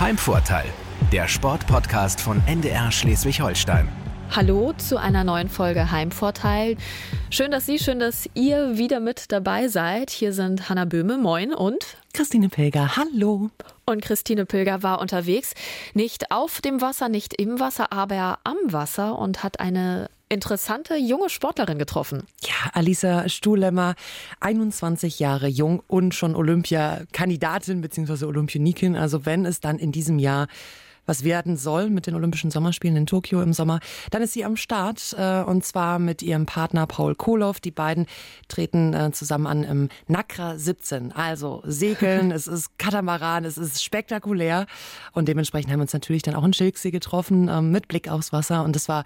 Heimvorteil, der Sportpodcast von NDR Schleswig-Holstein. Hallo zu einer neuen Folge Heimvorteil. Schön, dass Sie, schön, dass ihr wieder mit dabei seid. Hier sind Hanna Böhme, moin und Christine Pilger, hallo. Und Christine Pilger war unterwegs, nicht auf dem Wasser, nicht im Wasser, aber am Wasser und hat eine interessante junge Sportlerin getroffen. Ja, Alisa Stuhlemmer, 21 Jahre jung und schon Olympiakandidatin bzw. Olympionikin. Also wenn es dann in diesem Jahr was werden soll mit den Olympischen Sommerspielen in Tokio im Sommer, dann ist sie am Start äh, und zwar mit ihrem Partner Paul Kolow. Die beiden treten äh, zusammen an im Nakra 17. Also segeln, es ist Katamaran, es ist spektakulär und dementsprechend haben wir uns natürlich dann auch in Schilksee getroffen äh, mit Blick aufs Wasser und es war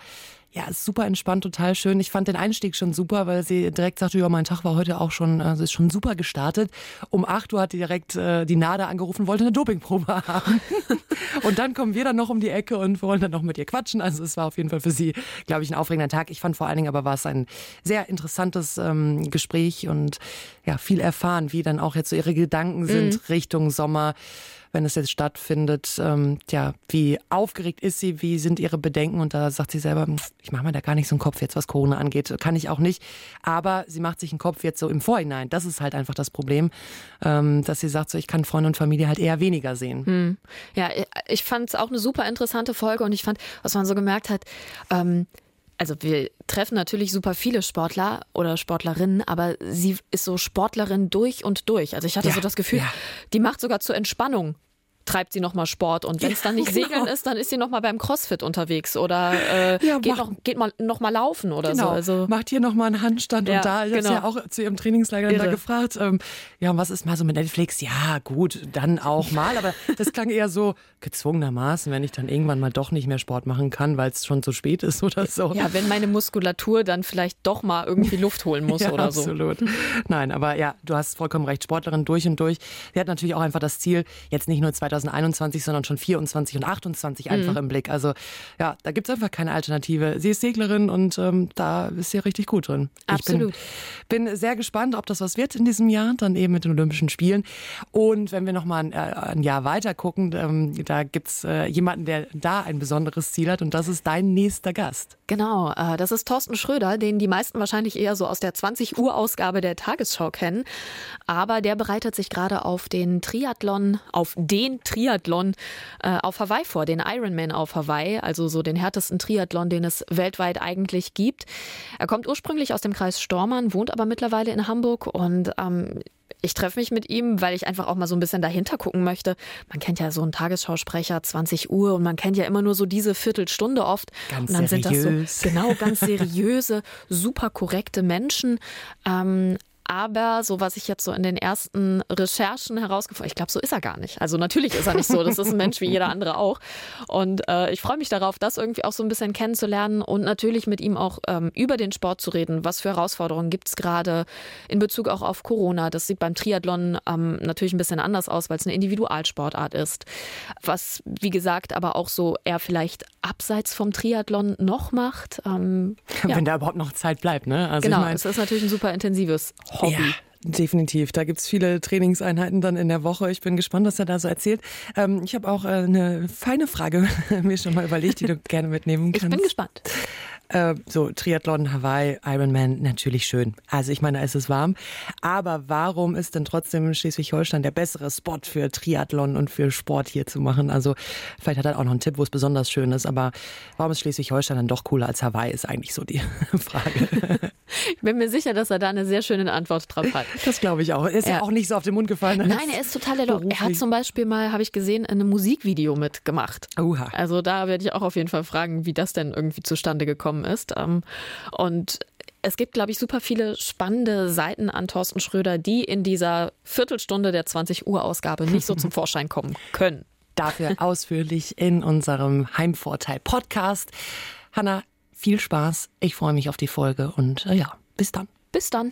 ja, super entspannt, total schön. Ich fand den Einstieg schon super, weil sie direkt sagte, ja, mein Tag war heute auch schon, also ist schon super gestartet. Um 8 Uhr hat die direkt äh, die Nada angerufen, wollte eine Dopingprobe haben. und dann kommen wir dann noch um die Ecke und wollen dann noch mit ihr quatschen. Also es war auf jeden Fall für sie, glaube ich, ein aufregender Tag. Ich fand vor allen Dingen aber war es ein sehr interessantes ähm, Gespräch und ja, viel erfahren, wie dann auch jetzt so ihre Gedanken sind mhm. Richtung Sommer wenn es jetzt stattfindet. Ähm, ja, wie aufgeregt ist sie, wie sind ihre Bedenken? Und da sagt sie selber, ich mache mir da gar nicht so einen Kopf jetzt, was Corona angeht. Kann ich auch nicht. Aber sie macht sich einen Kopf jetzt so im Vorhinein. Das ist halt einfach das Problem, ähm, dass sie sagt, so, ich kann Freunde und Familie halt eher weniger sehen. Hm. Ja, ich fand es auch eine super interessante Folge und ich fand, was man so gemerkt hat, ähm, also wir treffen natürlich super viele Sportler oder Sportlerinnen, aber sie ist so Sportlerin durch und durch. Also ich hatte ja, so das Gefühl, ja. die macht sogar zur Entspannung treibt sie nochmal Sport. Und wenn es dann nicht genau. Segeln ist, dann ist sie nochmal beim Crossfit unterwegs oder äh, ja, geht, noch, geht mal nochmal laufen oder genau. so. Also, Macht hier nochmal einen Handstand ja, und da genau. ist ja auch zu ihrem Trainingslager da gefragt, ähm, ja, was ist mal so mit Netflix? Ja, gut, dann auch mal, aber das klang eher so gezwungenermaßen, wenn ich dann irgendwann mal doch nicht mehr Sport machen kann, weil es schon zu spät ist oder so. Ja, wenn meine Muskulatur dann vielleicht doch mal irgendwie Luft holen muss ja, oder so. Absolut. Nein, aber ja, du hast vollkommen recht, Sportlerin durch und durch. Sie hat natürlich auch einfach das Ziel, jetzt nicht nur 2000 2021, sondern schon 24 und 28 einfach mhm. im Blick. Also ja, da gibt es einfach keine Alternative. Sie ist Seglerin und ähm, da ist sie richtig gut drin. Absolut. Ich bin, bin, sehr gespannt, ob das was wird in diesem Jahr, dann eben mit den Olympischen Spielen. Und wenn wir nochmal ein, äh, ein Jahr weiter gucken, ähm, da gibt es äh, jemanden, der da ein besonderes Ziel hat und das ist dein nächster Gast. Genau, äh, das ist Thorsten Schröder, den die meisten wahrscheinlich eher so aus der 20 Uhr Ausgabe der Tagesschau kennen. Aber der bereitet sich gerade auf den Triathlon, auf den Triathlon äh, auf Hawaii vor, den Ironman auf Hawaii, also so den härtesten Triathlon, den es weltweit eigentlich gibt. Er kommt ursprünglich aus dem Kreis Stormann, wohnt aber mittlerweile in Hamburg und ähm, ich treffe mich mit ihm, weil ich einfach auch mal so ein bisschen dahinter gucken möchte. Man kennt ja so einen Tagesschausprecher, 20 Uhr, und man kennt ja immer nur so diese Viertelstunde oft. Ganz und dann seriös. sind das so genau ganz seriöse, super korrekte Menschen. Ähm, aber so was ich jetzt so in den ersten Recherchen herausgefunden, ich glaube, so ist er gar nicht. Also natürlich ist er nicht so. Das ist ein Mensch wie jeder andere auch. Und äh, ich freue mich darauf, das irgendwie auch so ein bisschen kennenzulernen und natürlich mit ihm auch ähm, über den Sport zu reden. Was für Herausforderungen gibt es gerade in Bezug auch auf Corona? Das sieht beim Triathlon ähm, natürlich ein bisschen anders aus, weil es eine Individualsportart ist. Was, wie gesagt, aber auch so er vielleicht abseits vom Triathlon noch macht. Ähm, ja. Wenn da überhaupt noch Zeit bleibt, ne? Also genau, ich mein, es ist natürlich ein super intensives Hobby. Ja. Definitiv. Da gibt's viele Trainingseinheiten dann in der Woche. Ich bin gespannt, was er da so erzählt. Ähm, ich habe auch äh, eine feine Frage mir schon mal überlegt, die du gerne mitnehmen kannst. Ich bin gespannt. Äh, so, Triathlon, Hawaii, Ironman, natürlich schön. Also ich meine, es ist warm. Aber warum ist denn trotzdem Schleswig-Holstein der bessere Spot für Triathlon und für Sport hier zu machen? Also vielleicht hat er auch noch einen Tipp, wo es besonders schön ist. Aber warum ist Schleswig-Holstein dann doch cooler als Hawaii, ist eigentlich so die Frage. Ich bin mir sicher, dass er da eine sehr schöne Antwort drauf hat. Das glaube ich auch. Er ist ja. auch nicht so auf den Mund gefallen. Nein, er ist total der Er hat zum Beispiel mal, habe ich gesehen, ein Musikvideo mitgemacht. Oha. Also da werde ich auch auf jeden Fall fragen, wie das denn irgendwie zustande gekommen ist. Ähm, und es gibt, glaube ich, super viele spannende Seiten an Thorsten Schröder, die in dieser Viertelstunde der 20 Uhr Ausgabe nicht so zum Vorschein kommen können. Dafür ausführlich in unserem Heimvorteil Podcast. Hanna, viel Spaß. Ich freue mich auf die Folge und äh, ja, bis dann. Bis dann.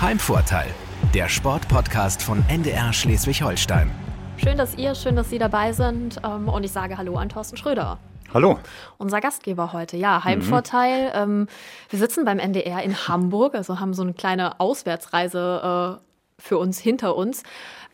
Heimvorteil, der Sportpodcast von NDR Schleswig-Holstein. Schön, dass ihr, schön, dass Sie dabei sind. Ähm, und ich sage Hallo an Thorsten Schröder. Hallo. Unser Gastgeber heute. Ja, Heimvorteil. Mhm. Ähm, wir sitzen beim NDR in Hamburg, also haben so eine kleine Auswärtsreise äh, für uns hinter uns.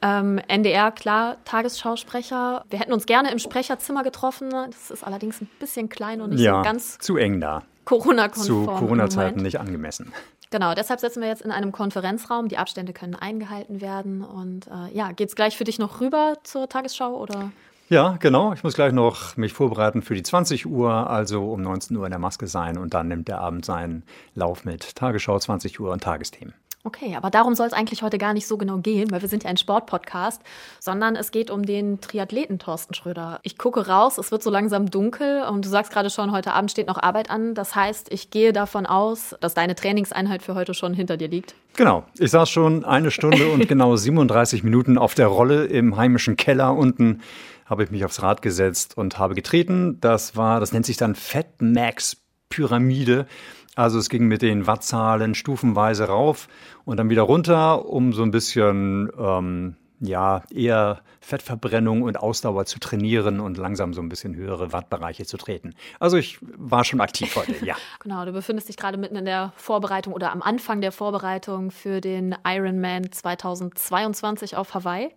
Ähm, NDR, klar, Tagesschausprecher. Wir hätten uns gerne im Sprecherzimmer getroffen. Das ist allerdings ein bisschen klein und nicht ja, so ganz zu eng da. Corona-konform. Zu Corona-Zeiten nicht angemessen. Genau, deshalb sitzen wir jetzt in einem Konferenzraum. Die Abstände können eingehalten werden. Und äh, ja, geht's gleich für dich noch rüber zur Tagesschau oder? Ja, genau. Ich muss gleich noch mich vorbereiten für die 20 Uhr, also um 19 Uhr in der Maske sein und dann nimmt der Abend seinen Lauf mit Tagesschau 20 Uhr und Tagesthemen. Okay, aber darum soll es eigentlich heute gar nicht so genau gehen, weil wir sind ja ein Sportpodcast, sondern es geht um den Triathleten Thorsten Schröder. Ich gucke raus, es wird so langsam dunkel und du sagst gerade schon, heute Abend steht noch Arbeit an. Das heißt, ich gehe davon aus, dass deine Trainingseinheit für heute schon hinter dir liegt. Genau. Ich saß schon eine Stunde und genau 37 Minuten auf der Rolle im heimischen Keller unten habe ich mich aufs Rad gesetzt und habe getreten. Das war, das nennt sich dann Fat Max Pyramide. Also es ging mit den Wattzahlen stufenweise rauf und dann wieder runter, um so ein bisschen ähm, ja eher Fettverbrennung und Ausdauer zu trainieren und langsam so ein bisschen höhere Wattbereiche zu treten. Also ich war schon aktiv heute, ja. genau, du befindest dich gerade mitten in der Vorbereitung oder am Anfang der Vorbereitung für den Ironman 2022 auf Hawaii.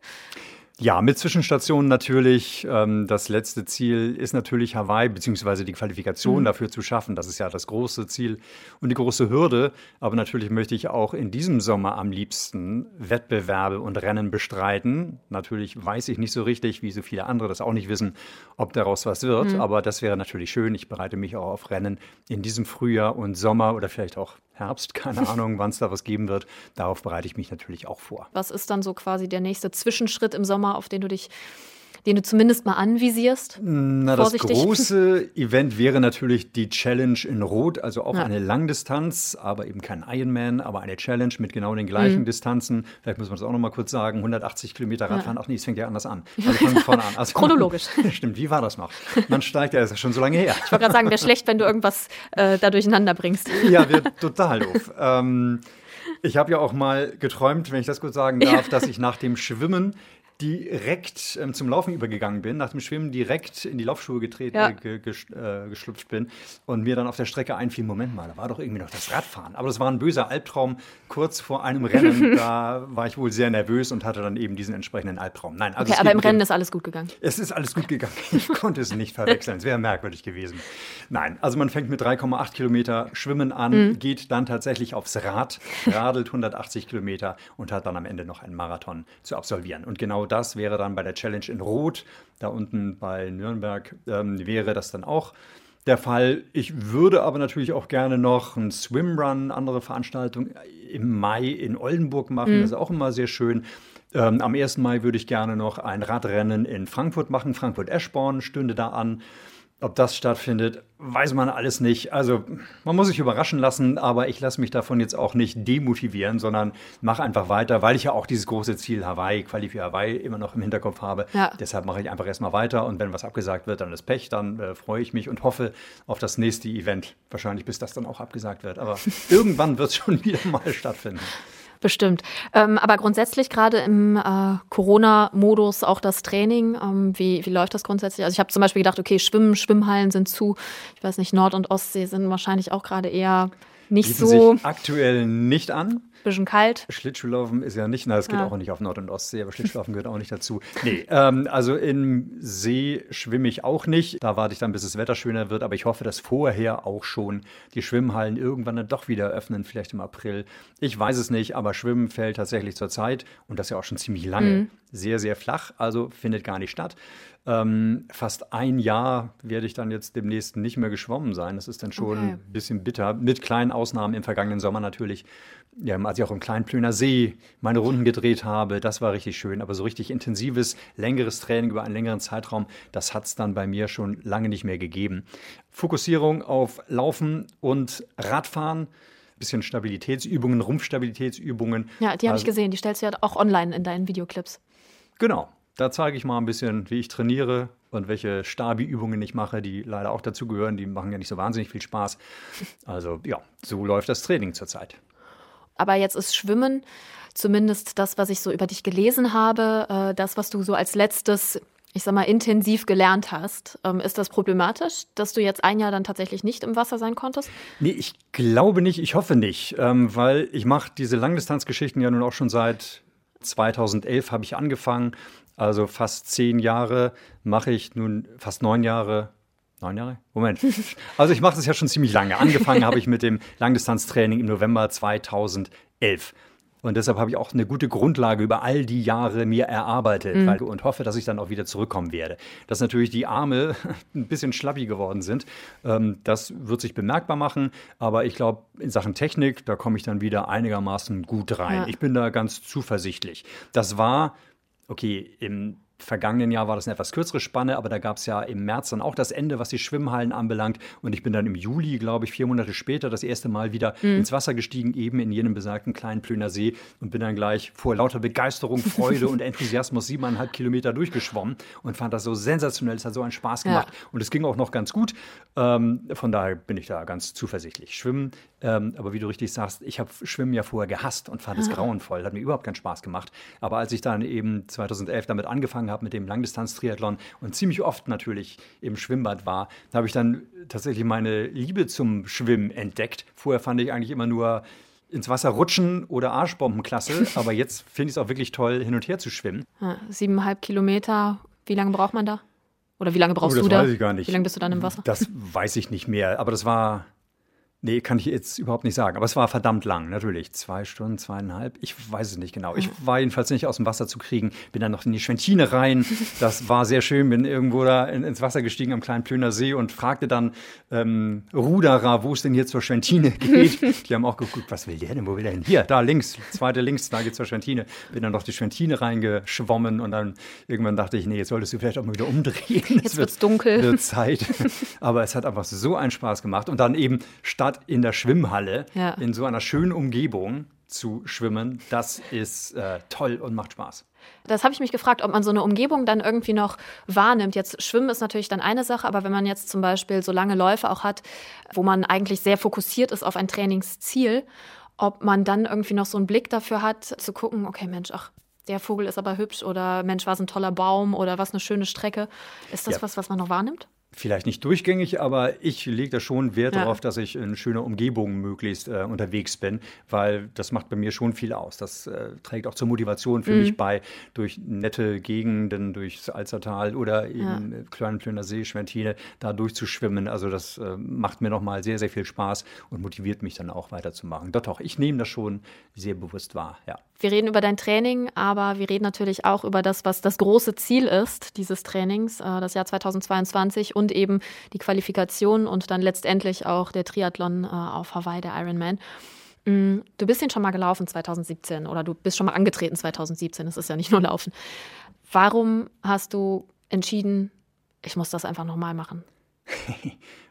Ja, mit Zwischenstationen natürlich. Ähm, das letzte Ziel ist natürlich Hawaii, beziehungsweise die Qualifikation mhm. dafür zu schaffen. Das ist ja das große Ziel und die große Hürde. Aber natürlich möchte ich auch in diesem Sommer am liebsten Wettbewerbe und Rennen bestreiten. Natürlich weiß ich nicht so richtig, wie so viele andere das auch nicht wissen, ob daraus was wird. Mhm. Aber das wäre natürlich schön. Ich bereite mich auch auf Rennen in diesem Frühjahr und Sommer oder vielleicht auch Herbst, keine Ahnung, wann es da was geben wird. Darauf bereite ich mich natürlich auch vor. Was ist dann so quasi der nächste Zwischenschritt im Sommer, auf den du dich den du zumindest mal anvisierst? Na, das große Event wäre natürlich die Challenge in Rot, also auch ja. eine Langdistanz, aber eben kein Ironman, aber eine Challenge mit genau den gleichen mhm. Distanzen. Vielleicht muss man das auch noch mal kurz sagen: 180 Kilometer Radfahren. Ja. Ach nee, es fängt ja anders an. Also an. Also, Chronologisch. Stimmt, wie war das noch? Man steigt ja, ist ja schon so lange her. Ich wollte gerade sagen, wäre schlecht, wenn du irgendwas äh, da durcheinander bringst. Ja, wird total doof. ähm, ich habe ja auch mal geträumt, wenn ich das kurz sagen darf, dass ich nach dem Schwimmen direkt ähm, zum Laufen übergegangen bin, nach dem Schwimmen direkt in die Laufschuhe getreten, ja. ge, ge, äh, geschlüpft bin und mir dann auf der Strecke einfiel, Moment mal, da war doch irgendwie noch das Radfahren. Aber das war ein böser Albtraum kurz vor einem Rennen. da war ich wohl sehr nervös und hatte dann eben diesen entsprechenden Albtraum. Nein, also okay, aber im Rennen ist alles gut gegangen. Es ist alles gut gegangen. Ich konnte es nicht verwechseln. Es wäre merkwürdig gewesen. Nein, also man fängt mit 3,8 Kilometer Schwimmen an, mhm. geht dann tatsächlich aufs Rad, radelt 180 Kilometer und hat dann am Ende noch einen Marathon zu absolvieren. Und genau das wäre dann bei der Challenge in Rot, da unten bei Nürnberg, ähm, wäre das dann auch der Fall. Ich würde aber natürlich auch gerne noch einen Swimrun, andere Veranstaltungen im Mai in Oldenburg machen. Mhm. Das ist auch immer sehr schön. Ähm, am 1. Mai würde ich gerne noch ein Radrennen in Frankfurt machen. Frankfurt-Eschborn stünde da an. Ob das stattfindet, weiß man alles nicht. Also man muss sich überraschen lassen, aber ich lasse mich davon jetzt auch nicht demotivieren, sondern mache einfach weiter, weil ich ja auch dieses große Ziel Hawaii, Quali für Hawaii immer noch im Hinterkopf habe. Ja. Deshalb mache ich einfach erstmal weiter und wenn was abgesagt wird, dann ist Pech, dann äh, freue ich mich und hoffe auf das nächste Event. Wahrscheinlich bis das dann auch abgesagt wird, aber irgendwann wird es schon wieder mal stattfinden. Bestimmt. Ähm, aber grundsätzlich gerade im äh, Corona-Modus auch das Training, ähm, wie, wie läuft das grundsätzlich? Also ich habe zum Beispiel gedacht, okay, Schwimmen, Schwimmhallen sind zu. Ich weiß nicht, Nord- und Ostsee sind wahrscheinlich auch gerade eher nicht Bieten so. Sich aktuell nicht an bisschen kalt. Schlittschuhlaufen ist ja nicht, na, es geht ja. auch nicht auf Nord- und Ostsee, aber Schlittschuhlaufen gehört auch nicht dazu. Nee, ähm, also im See schwimme ich auch nicht. Da warte ich dann, bis das Wetter schöner wird, aber ich hoffe, dass vorher auch schon die Schwimmhallen irgendwann dann doch wieder öffnen, vielleicht im April. Ich weiß es nicht, aber Schwimmen fällt tatsächlich zur Zeit und das ja auch schon ziemlich lange. Mhm. Sehr, sehr flach, also findet gar nicht statt. Ähm, fast ein Jahr werde ich dann jetzt demnächst nicht mehr geschwommen sein. Das ist dann schon okay. ein bisschen bitter, mit kleinen Ausnahmen im vergangenen Sommer natürlich. Ja, als ich auch im Kleinplöner See meine Runden gedreht habe, das war richtig schön. Aber so richtig intensives, längeres Training über einen längeren Zeitraum, das hat es dann bei mir schon lange nicht mehr gegeben. Fokussierung auf Laufen und Radfahren bisschen Stabilitätsübungen, Rumpfstabilitätsübungen. Ja, die habe also, ich gesehen. Die stellst du ja auch online in deinen Videoclips. Genau. Da zeige ich mal ein bisschen, wie ich trainiere und welche Stabi-Übungen ich mache, die leider auch dazu gehören. Die machen ja nicht so wahnsinnig viel Spaß. Also ja, so läuft das Training zurzeit. Aber jetzt ist Schwimmen zumindest das, was ich so über dich gelesen habe, äh, das, was du so als letztes ich sag mal, intensiv gelernt hast. Ähm, ist das problematisch, dass du jetzt ein Jahr dann tatsächlich nicht im Wasser sein konntest? Nee, ich glaube nicht, ich hoffe nicht, ähm, weil ich mache diese Langdistanzgeschichten ja nun auch schon seit 2011 habe ich angefangen. Also fast zehn Jahre mache ich nun, fast neun Jahre. Neun Jahre? Moment. Also ich mache das ja schon ziemlich lange. Angefangen habe ich mit dem Langdistanztraining im November 2011. Und deshalb habe ich auch eine gute Grundlage über all die Jahre mir erarbeitet mhm. weil, und hoffe, dass ich dann auch wieder zurückkommen werde. Dass natürlich die Arme ein bisschen schlappi geworden sind, ähm, das wird sich bemerkbar machen. Aber ich glaube, in Sachen Technik, da komme ich dann wieder einigermaßen gut rein. Ja. Ich bin da ganz zuversichtlich. Das war, okay, im vergangenen Jahr war das eine etwas kürzere Spanne, aber da gab es ja im März dann auch das Ende, was die Schwimmhallen anbelangt. Und ich bin dann im Juli, glaube ich, vier Monate später das erste Mal wieder mhm. ins Wasser gestiegen, eben in jenem besagten kleinen Plöner See und bin dann gleich vor lauter Begeisterung, Freude und Enthusiasmus siebeneinhalb Kilometer durchgeschwommen und fand das so sensationell. Es hat so einen Spaß gemacht ja. und es ging auch noch ganz gut. Ähm, von daher bin ich da ganz zuversichtlich. Schwimmen, ähm, aber wie du richtig sagst, ich habe Schwimmen ja vorher gehasst und fand es grauenvoll, hat mir überhaupt keinen Spaß gemacht. Aber als ich dann eben 2011 damit angefangen angefangen habe mit dem Langdistanz-Triathlon und ziemlich oft natürlich im Schwimmbad war, da habe ich dann tatsächlich meine Liebe zum Schwimmen entdeckt. Vorher fand ich eigentlich immer nur ins Wasser rutschen oder Arschbombenklasse, aber jetzt finde ich es auch wirklich toll, hin und her zu schwimmen. Ja, siebeneinhalb Kilometer, wie lange braucht man da? Oder wie lange brauchst oh, du da? Weiß ich gar nicht. Wie lange bist du dann im Wasser? Das weiß ich nicht mehr, aber das war Nee, kann ich jetzt überhaupt nicht sagen. Aber es war verdammt lang, natürlich. Zwei Stunden, zweieinhalb. Ich weiß es nicht genau. Ich war jedenfalls nicht aus dem Wasser zu kriegen. Bin dann noch in die Schwentine rein. Das war sehr schön. Bin irgendwo da ins Wasser gestiegen am kleinen Plöner See und fragte dann ähm, Ruderer, wo es denn hier zur Schwentine geht. Die haben auch geguckt, was will der denn? Wo will der hin? Hier, da links, zweite links, da geht's zur Schwentine. Bin dann noch die Schwentine reingeschwommen und dann irgendwann dachte ich, nee, jetzt solltest du vielleicht auch mal wieder umdrehen. Jetzt es wird's dunkel. Wird Zeit. Aber es hat einfach so einen Spaß gemacht. Und dann eben statt statt in der Schwimmhalle ja. in so einer schönen Umgebung zu schwimmen, das ist äh, toll und macht Spaß. Das habe ich mich gefragt, ob man so eine Umgebung dann irgendwie noch wahrnimmt. Jetzt Schwimmen ist natürlich dann eine Sache, aber wenn man jetzt zum Beispiel so lange Läufe auch hat, wo man eigentlich sehr fokussiert ist auf ein Trainingsziel, ob man dann irgendwie noch so einen Blick dafür hat, zu gucken, okay, Mensch, ach, der Vogel ist aber hübsch oder Mensch, war es ein toller Baum oder was eine schöne Strecke. Ist das ja. was, was man noch wahrnimmt? Vielleicht nicht durchgängig, aber ich lege da schon Wert ja. darauf, dass ich in schöner Umgebung möglichst äh, unterwegs bin, weil das macht bei mir schon viel aus. Das äh, trägt auch zur Motivation für mhm. mich bei, durch nette Gegenden, durchs Alzertal oder eben ja. Kleinen See, Schwentine, da durchzuschwimmen. Also das äh, macht mir nochmal sehr, sehr viel Spaß und motiviert mich dann auch weiterzumachen. Doch, doch, ich nehme das schon sehr bewusst wahr, ja. Wir reden über dein Training, aber wir reden natürlich auch über das, was das große Ziel ist dieses Trainings, äh, das Jahr 2022 und eben die Qualifikation und dann letztendlich auch der Triathlon äh, auf Hawaii, der Ironman. Mm, du bist den schon mal gelaufen 2017 oder du bist schon mal angetreten 2017. Es ist ja nicht nur Laufen. Warum hast du entschieden, ich muss das einfach nochmal machen?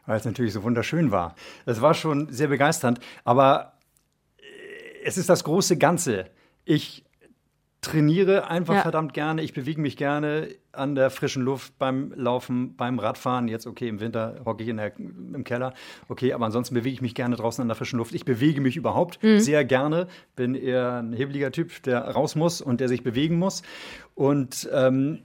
Weil es natürlich so wunderschön war. Es war schon sehr begeisternd, aber es ist das große Ganze. Ich trainiere einfach ja. verdammt gerne. Ich bewege mich gerne an der frischen Luft beim Laufen, beim Radfahren. Jetzt, okay, im Winter hocke ich in der, im Keller. Okay, aber ansonsten bewege ich mich gerne draußen an der frischen Luft. Ich bewege mich überhaupt mhm. sehr gerne. Bin eher ein hebeliger Typ, der raus muss und der sich bewegen muss. Und ähm,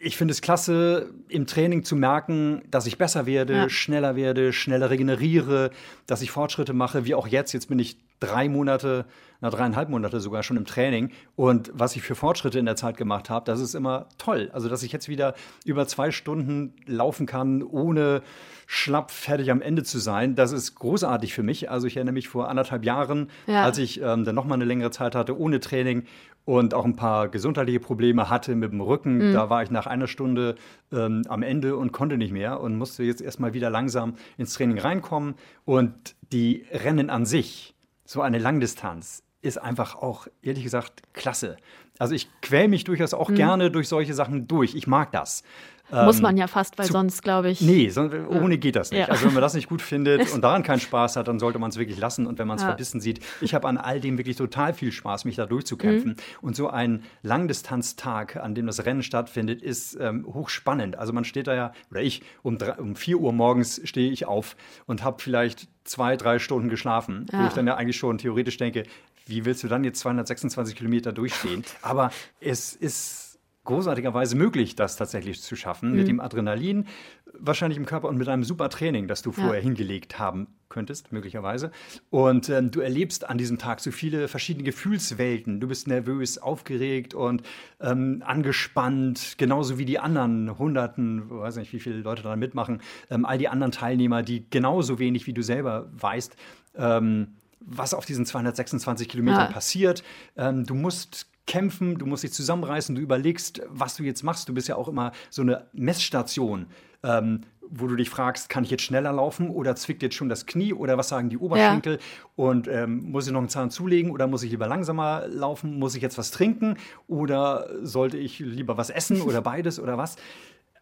ich finde es klasse, im Training zu merken, dass ich besser werde, ja. schneller werde, schneller regeneriere, dass ich Fortschritte mache, wie auch jetzt. Jetzt bin ich drei Monate, na dreieinhalb Monate sogar schon im Training. Und was ich für Fortschritte in der Zeit gemacht habe, das ist immer toll. Also, dass ich jetzt wieder über zwei Stunden laufen kann, ohne schlapp fertig am Ende zu sein, das ist großartig für mich. Also, ich erinnere mich vor anderthalb Jahren, ja. als ich ähm, dann nochmal eine längere Zeit hatte, ohne Training und auch ein paar gesundheitliche Probleme hatte mit dem Rücken. Mhm. Da war ich nach einer Stunde ähm, am Ende und konnte nicht mehr und musste jetzt erstmal wieder langsam ins Training reinkommen. Und die Rennen an sich, so eine Langdistanz, ist einfach auch, ehrlich gesagt, klasse. Also ich quäle mich durchaus auch mhm. gerne durch solche Sachen durch. Ich mag das. Muss man ähm, ja fast, weil zu, sonst, glaube ich. Nee, sonst, ohne geht das nicht. Ja. Also, wenn man das nicht gut findet und daran keinen Spaß hat, dann sollte man es wirklich lassen. Und wenn man es ja. verbissen sieht, ich habe an all dem wirklich total viel Spaß, mich da durchzukämpfen. Mhm. Und so ein Langdistanztag, an dem das Rennen stattfindet, ist ähm, hochspannend. Also, man steht da ja, oder ich, um, drei, um 4 Uhr morgens stehe ich auf und habe vielleicht zwei, drei Stunden geschlafen, ja. wo ich dann ja eigentlich schon theoretisch denke, wie willst du dann jetzt 226 Kilometer durchstehen? Aber es ist großartigerweise möglich, das tatsächlich zu schaffen, mhm. mit dem Adrenalin wahrscheinlich im Körper und mit einem super Training, das du vorher ja. hingelegt haben könntest, möglicherweise. Und ähm, du erlebst an diesem Tag so viele verschiedene Gefühlswelten. Du bist nervös, aufgeregt und ähm, angespannt, genauso wie die anderen Hunderten, weiß nicht, wie viele Leute daran mitmachen, ähm, all die anderen Teilnehmer, die genauso wenig wie du selber weißt, ähm, was auf diesen 226 Kilometern ja. passiert. Ähm, du musst kämpfen, du musst dich zusammenreißen, du überlegst, was du jetzt machst. Du bist ja auch immer so eine Messstation, ähm, wo du dich fragst, kann ich jetzt schneller laufen oder zwickt jetzt schon das Knie oder was sagen die Oberschenkel ja. und ähm, muss ich noch einen Zahn zulegen oder muss ich lieber langsamer laufen, muss ich jetzt was trinken oder sollte ich lieber was essen oder beides oder was?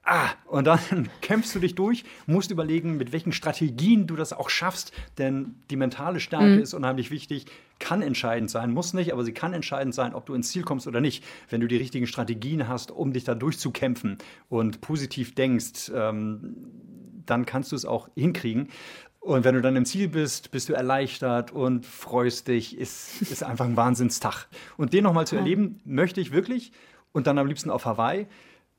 Ah, und dann kämpfst du dich durch, musst überlegen, mit welchen Strategien du das auch schaffst, denn die mentale Stärke mhm. ist unheimlich wichtig, kann entscheidend sein, muss nicht, aber sie kann entscheidend sein, ob du ins Ziel kommst oder nicht. Wenn du die richtigen Strategien hast, um dich da durchzukämpfen und positiv denkst, ähm, dann kannst du es auch hinkriegen. Und wenn du dann im Ziel bist, bist du erleichtert und freust dich, ist, ist einfach ein Wahnsinnstag. Und den nochmal zu erleben, möchte ich wirklich und dann am liebsten auf Hawaii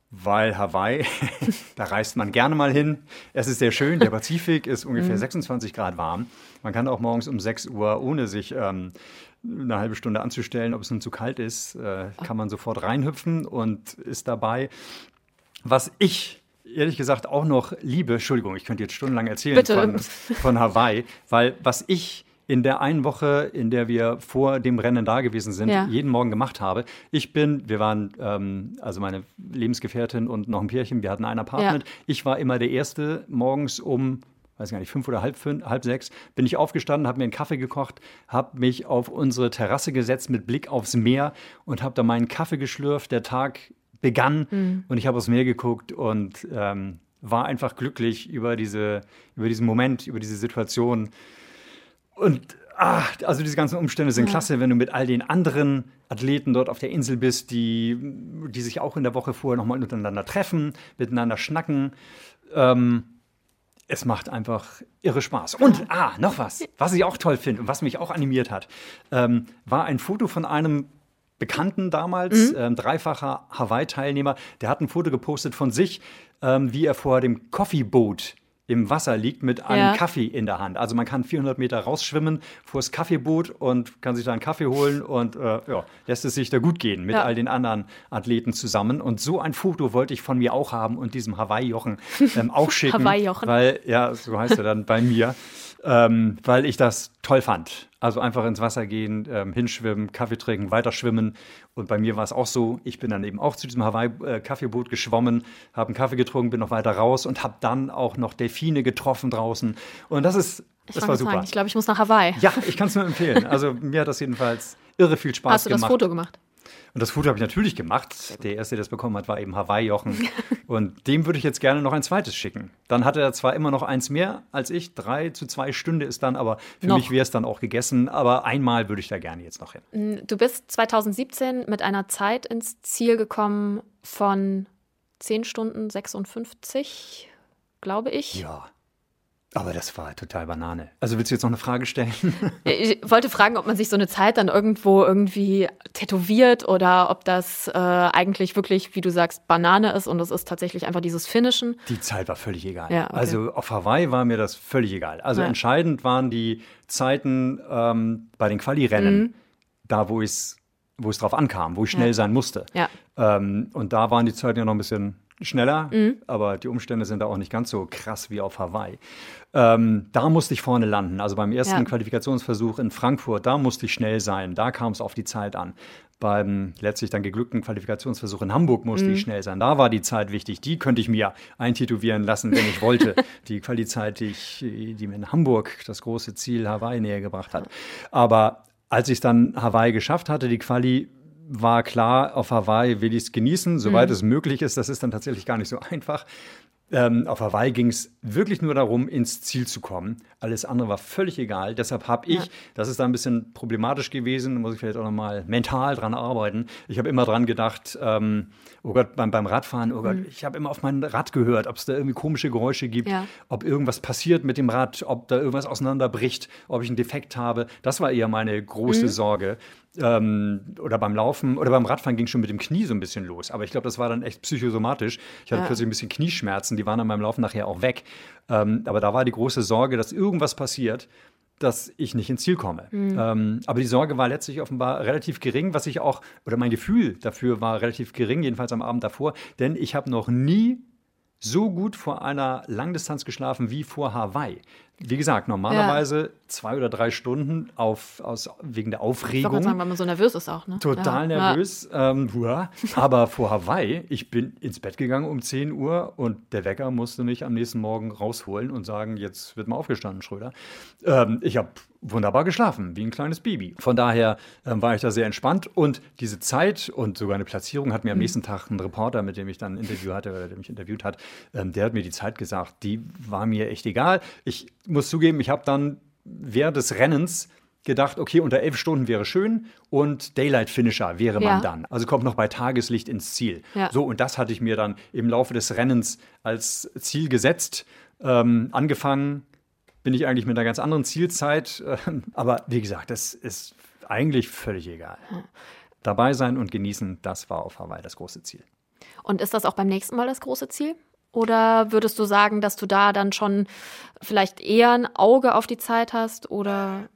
weil Hawaii, da reist man gerne mal hin. Es ist sehr schön, der Pazifik ist ungefähr 26 mhm. Grad warm. Man kann auch morgens um 6 Uhr, ohne sich ähm, eine halbe Stunde anzustellen, ob es nun zu kalt ist, äh, kann man sofort reinhüpfen und ist dabei. Was ich ehrlich gesagt auch noch liebe, Entschuldigung, ich könnte jetzt stundenlang erzählen von, von Hawaii, weil was ich in der einen Woche, in der wir vor dem Rennen da gewesen sind, ja. jeden Morgen gemacht habe. Ich bin, wir waren, ähm, also meine Lebensgefährtin und noch ein Pärchen, wir hatten ein Apartment. Ja. Ich war immer der Erste morgens um weiß gar nicht, fünf oder halb, fünf, halb sechs, bin ich aufgestanden, habe mir einen Kaffee gekocht, habe mich auf unsere Terrasse gesetzt mit Blick aufs Meer und habe da meinen Kaffee geschlürft. Der Tag begann mhm. und ich habe aufs Meer geguckt und ähm, war einfach glücklich über, diese, über diesen Moment, über diese Situation. Und ach, also diese ganzen Umstände sind ja. klasse, wenn du mit all den anderen Athleten dort auf der Insel bist, die, die sich auch in der Woche vorher nochmal miteinander treffen, miteinander schnacken. Ähm, es macht einfach irre Spaß. Und, ah, noch was, was ich auch toll finde und was mich auch animiert hat, ähm, war ein Foto von einem Bekannten damals, mhm. ähm, dreifacher Hawaii-Teilnehmer, der hat ein Foto gepostet von sich, ähm, wie er vor dem Coffee Boat im Wasser liegt mit einem ja. Kaffee in der Hand. Also man kann 400 Meter rausschwimmen vor das Kaffeeboot und kann sich da einen Kaffee holen und äh, ja, lässt es sich da gut gehen mit ja. all den anderen Athleten zusammen. Und so ein Foto wollte ich von mir auch haben und diesem Hawaii-Jochen ähm, auch schicken. Hawaii-Jochen. Weil, ja, so heißt er dann bei mir ähm, weil ich das toll fand. Also einfach ins Wasser gehen, ähm, hinschwimmen, Kaffee trinken, weiter schwimmen. Und bei mir war es auch so, ich bin dann eben auch zu diesem Hawaii-Kaffeeboot geschwommen, habe einen Kaffee getrunken, bin noch weiter raus und habe dann auch noch Delfine getroffen draußen. Und das ist, das war super. Sagen, ich glaube, ich muss nach Hawaii. Ja, ich kann es nur empfehlen. Also mir hat das jedenfalls irre viel Spaß gemacht. Hast du das gemacht. Foto gemacht? Und das Foto habe ich natürlich gemacht. Der erste, der das bekommen hat, war eben Hawaii-Jochen. Und dem würde ich jetzt gerne noch ein zweites schicken. Dann hat er zwar immer noch eins mehr als ich. Drei zu zwei Stunden ist dann, aber für noch. mich wäre es dann auch gegessen. Aber einmal würde ich da gerne jetzt noch hin. Mm, du bist 2017 mit einer Zeit ins Ziel gekommen von 10 Stunden 56, glaube ich. Ja. Aber das war total Banane. Also willst du jetzt noch eine Frage stellen? Ich wollte fragen, ob man sich so eine Zeit dann irgendwo irgendwie tätowiert oder ob das äh, eigentlich wirklich, wie du sagst, Banane ist und es ist tatsächlich einfach dieses Finishen. Die Zeit war völlig egal. Ja, okay. Also auf Hawaii war mir das völlig egal. Also ja. entscheidend waren die Zeiten ähm, bei den Quali-Rennen, mhm. da wo es wo es drauf ankam, wo ich schnell ja. sein musste. Ähm, und da waren die Zeiten ja noch ein bisschen schneller, mhm. aber die Umstände sind da auch nicht ganz so krass wie auf Hawaii. Ähm, da musste ich vorne landen. Also beim ersten ja. Qualifikationsversuch in Frankfurt, da musste ich schnell sein. Da kam es auf die Zeit an. Beim letztlich dann geglückten Qualifikationsversuch in Hamburg musste mhm. ich schnell sein. Da war die Zeit wichtig. Die könnte ich mir eintätowieren lassen, wenn ich wollte. die Qualizeit, die, ich, die mir in Hamburg das große Ziel Hawaii näher gebracht hat. Aber als ich dann Hawaii geschafft hatte, die Quali war klar, auf Hawaii will ich es genießen, soweit mhm. es möglich ist. Das ist dann tatsächlich gar nicht so einfach. Ähm, auf Hawaii ging es wirklich nur darum, ins Ziel zu kommen. Alles andere war völlig egal. Deshalb habe ich, ja. das ist da ein bisschen problematisch gewesen, da muss ich vielleicht auch nochmal mental dran arbeiten. Ich habe immer dran gedacht, ähm, oh Gott, beim, beim Radfahren, oh Gott, mhm. ich habe immer auf mein Rad gehört, ob es da irgendwie komische Geräusche gibt, ja. ob irgendwas passiert mit dem Rad, ob da irgendwas auseinanderbricht, ob ich einen Defekt habe. Das war eher meine große mhm. Sorge. Ähm, oder beim Laufen oder beim Radfahren ging schon mit dem Knie so ein bisschen los. Aber ich glaube, das war dann echt psychosomatisch. Ich hatte ja. plötzlich ein bisschen Knieschmerzen, die waren an meinem Laufen nachher auch weg. Ähm, aber da war die große Sorge, dass irgendwas passiert, dass ich nicht ins Ziel komme. Mhm. Ähm, aber die Sorge war letztlich offenbar relativ gering, was ich auch, oder mein Gefühl dafür war relativ gering, jedenfalls am Abend davor, denn ich habe noch nie so gut vor einer Langdistanz geschlafen wie vor Hawaii. Wie gesagt, normalerweise ja. zwei oder drei Stunden auf, aus, wegen der Aufregung. Ich sagen, weil man so nervös ist auch. Ne? Total ja. nervös. Ja. Ähm, aber vor Hawaii, ich bin ins Bett gegangen um 10 Uhr und der Wecker musste mich am nächsten Morgen rausholen und sagen, jetzt wird mal aufgestanden, Schröder. Ähm, ich habe wunderbar geschlafen, wie ein kleines Baby. Von daher ähm, war ich da sehr entspannt und diese Zeit und sogar eine Platzierung hat mir am mhm. nächsten Tag ein Reporter, mit dem ich dann ein Interview hatte, oder der mich interviewt hat, ähm, der hat mir die Zeit gesagt, die war mir echt egal. Ich muss zugeben, ich habe dann während des Rennens gedacht, okay, unter elf Stunden wäre schön und Daylight Finisher wäre ja. man dann. Also kommt noch bei Tageslicht ins Ziel. Ja. So, und das hatte ich mir dann im Laufe des Rennens als Ziel gesetzt, ähm, angefangen bin ich eigentlich mit einer ganz anderen Zielzeit. Aber wie gesagt, das ist eigentlich völlig egal. Dabei sein und genießen, das war auf Hawaii das große Ziel. Und ist das auch beim nächsten Mal das große Ziel? Oder würdest du sagen, dass du da dann schon vielleicht eher ein Auge auf die Zeit hast? Oder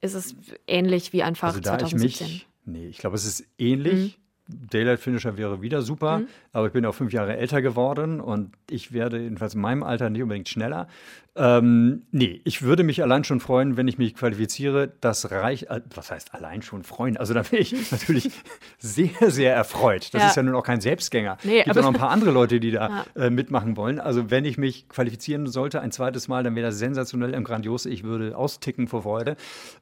ist es ähnlich wie einfach also da 2017? Ich mich, nee, ich glaube, es ist ähnlich. Mhm. Daylight Finisher wäre wieder super, mhm. aber ich bin auch fünf Jahre älter geworden und ich werde jedenfalls in meinem Alter nicht unbedingt schneller. Ähm, nee, ich würde mich allein schon freuen, wenn ich mich qualifiziere. Das reicht, äh, was heißt allein schon freuen? Also da bin ich natürlich sehr, sehr erfreut. Das ja. ist ja nun auch kein Selbstgänger. Es nee, gibt auch noch ein paar andere Leute, die da ja. äh, mitmachen wollen. Also wenn ich mich qualifizieren sollte, ein zweites Mal, dann wäre das sensationell und grandios. Ich würde austicken vor Freude.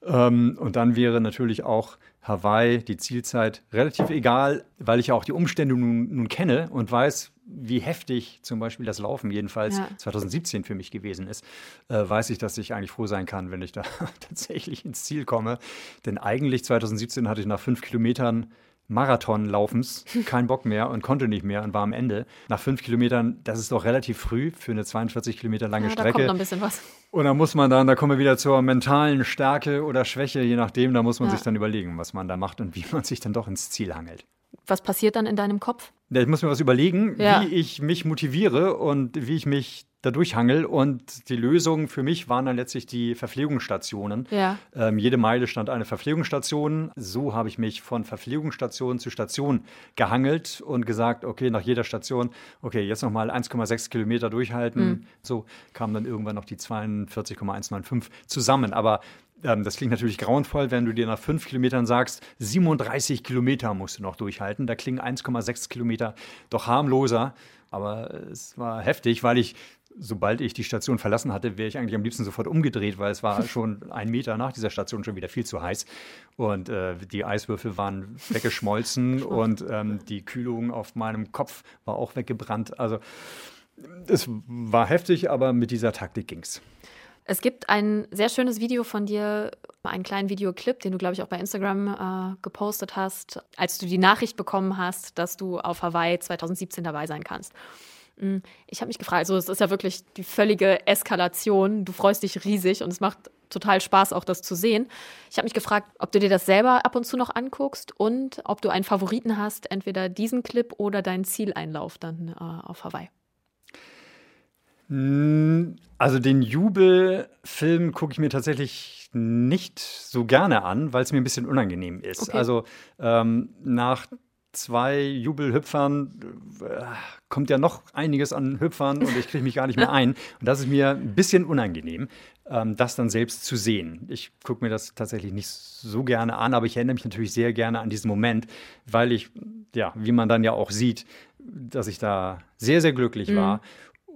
Ähm, und dann wäre natürlich auch Hawaii, die Zielzeit, relativ egal, weil ich ja auch die Umstände nun, nun kenne und weiß, wie heftig zum Beispiel das Laufen jedenfalls ja. 2017 für mich gewesen ist, äh, weiß ich, dass ich eigentlich froh sein kann, wenn ich da tatsächlich ins Ziel komme. Denn eigentlich 2017 hatte ich nach fünf Kilometern Marathonlaufens keinen Bock mehr und konnte nicht mehr und war am Ende. Nach fünf Kilometern, das ist doch relativ früh für eine 42 Kilometer lange ja, Strecke. Da kommt noch ein bisschen was. Und da muss man dann, da kommen wir wieder zur mentalen Stärke oder Schwäche, je nachdem, da muss man ja. sich dann überlegen, was man da macht und wie man sich dann doch ins Ziel hangelt. Was passiert dann in deinem Kopf? Ja, ich muss mir was überlegen, ja. wie ich mich motiviere und wie ich mich da durchhangel. Und die Lösung für mich waren dann letztlich die Verpflegungsstationen. Ja. Ähm, jede Meile stand eine Verpflegungsstation. So habe ich mich von Verpflegungsstation zu Station gehangelt und gesagt, okay, nach jeder Station, okay, jetzt nochmal 1,6 Kilometer durchhalten. Mhm. So kamen dann irgendwann noch die 42,195 zusammen. Aber ähm, das klingt natürlich grauenvoll, wenn du dir nach fünf Kilometern sagst, 37 Kilometer musst du noch durchhalten. Da klingen 1,6 Kilometer doch harmloser. Aber es war heftig, weil ich sobald ich die Station verlassen hatte, wäre ich eigentlich am liebsten sofort umgedreht, weil es war schon ein Meter nach dieser Station schon wieder viel zu heiß. Und äh, die Eiswürfel waren weggeschmolzen und ähm, die Kühlung auf meinem Kopf war auch weggebrannt. Also es war heftig, aber mit dieser Taktik ging es. Gibt ein sehr schönes Video von dir, einen kleinen Videoclip, den du, glaube ich, auch bei Instagram äh, gepostet hast, als du die Nachricht bekommen hast, dass du auf Hawaii 2017 dabei sein kannst. Mm, ich habe mich gefragt, also es ist ja wirklich die völlige Eskalation. Du freust dich riesig und es macht total Spaß, auch das zu sehen. Ich habe mich gefragt, ob du dir das selber ab und zu noch anguckst und ob du einen Favoriten hast, entweder diesen Clip oder deinen Zieleinlauf dann äh, auf Hawaii. Hm, also den Jubelfilm gucke ich mir tatsächlich nicht so gerne an, weil es mir ein bisschen unangenehm ist. Okay. Also ähm, nach zwei Jubelhüpfern äh, kommt ja noch einiges an Hüpfern und ich kriege mich gar nicht mehr ein. Und das ist mir ein bisschen unangenehm, ähm, das dann selbst zu sehen. Ich gucke mir das tatsächlich nicht so gerne an, aber ich erinnere mich natürlich sehr gerne an diesen Moment, weil ich, ja, wie man dann ja auch sieht, dass ich da sehr, sehr glücklich mhm.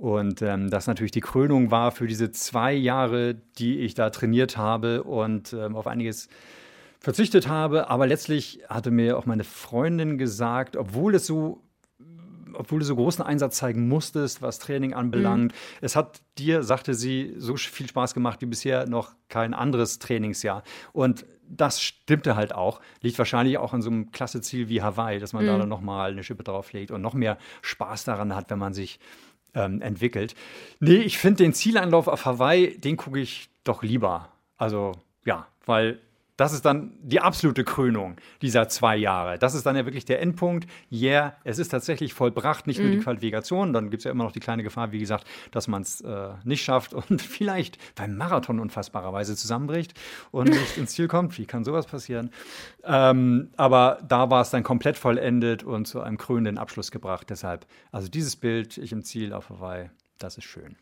Und ähm, das natürlich die Krönung war für diese zwei Jahre, die ich da trainiert habe und ähm, auf einiges verzichtet habe. Aber letztlich hatte mir auch meine Freundin gesagt, obwohl es so obwohl du so großen Einsatz zeigen musstest, was Training anbelangt. Mhm. Es hat dir, sagte sie, so viel Spaß gemacht wie bisher noch kein anderes Trainingsjahr. Und das stimmte halt auch. Liegt wahrscheinlich auch an so einem Klasseziel wie Hawaii, dass man mhm. da dann nochmal eine Schippe drauflegt und noch mehr Spaß daran hat, wenn man sich ähm, entwickelt. Nee, ich finde den Zieleinlauf auf Hawaii, den gucke ich doch lieber. Also ja, weil Das ist dann die absolute Krönung dieser zwei Jahre. Das ist dann ja wirklich der Endpunkt. Yeah, es ist tatsächlich vollbracht, nicht nur die Qualifikation. Dann gibt es ja immer noch die kleine Gefahr, wie gesagt, dass man es äh, nicht schafft und vielleicht beim Marathon unfassbarerweise zusammenbricht und nicht ins Ziel kommt. Wie kann sowas passieren? Ähm, aber da war es dann komplett vollendet und zu einem krönenden Abschluss gebracht. Deshalb, also dieses Bild, ich im Ziel auf Hawaii, das ist schön.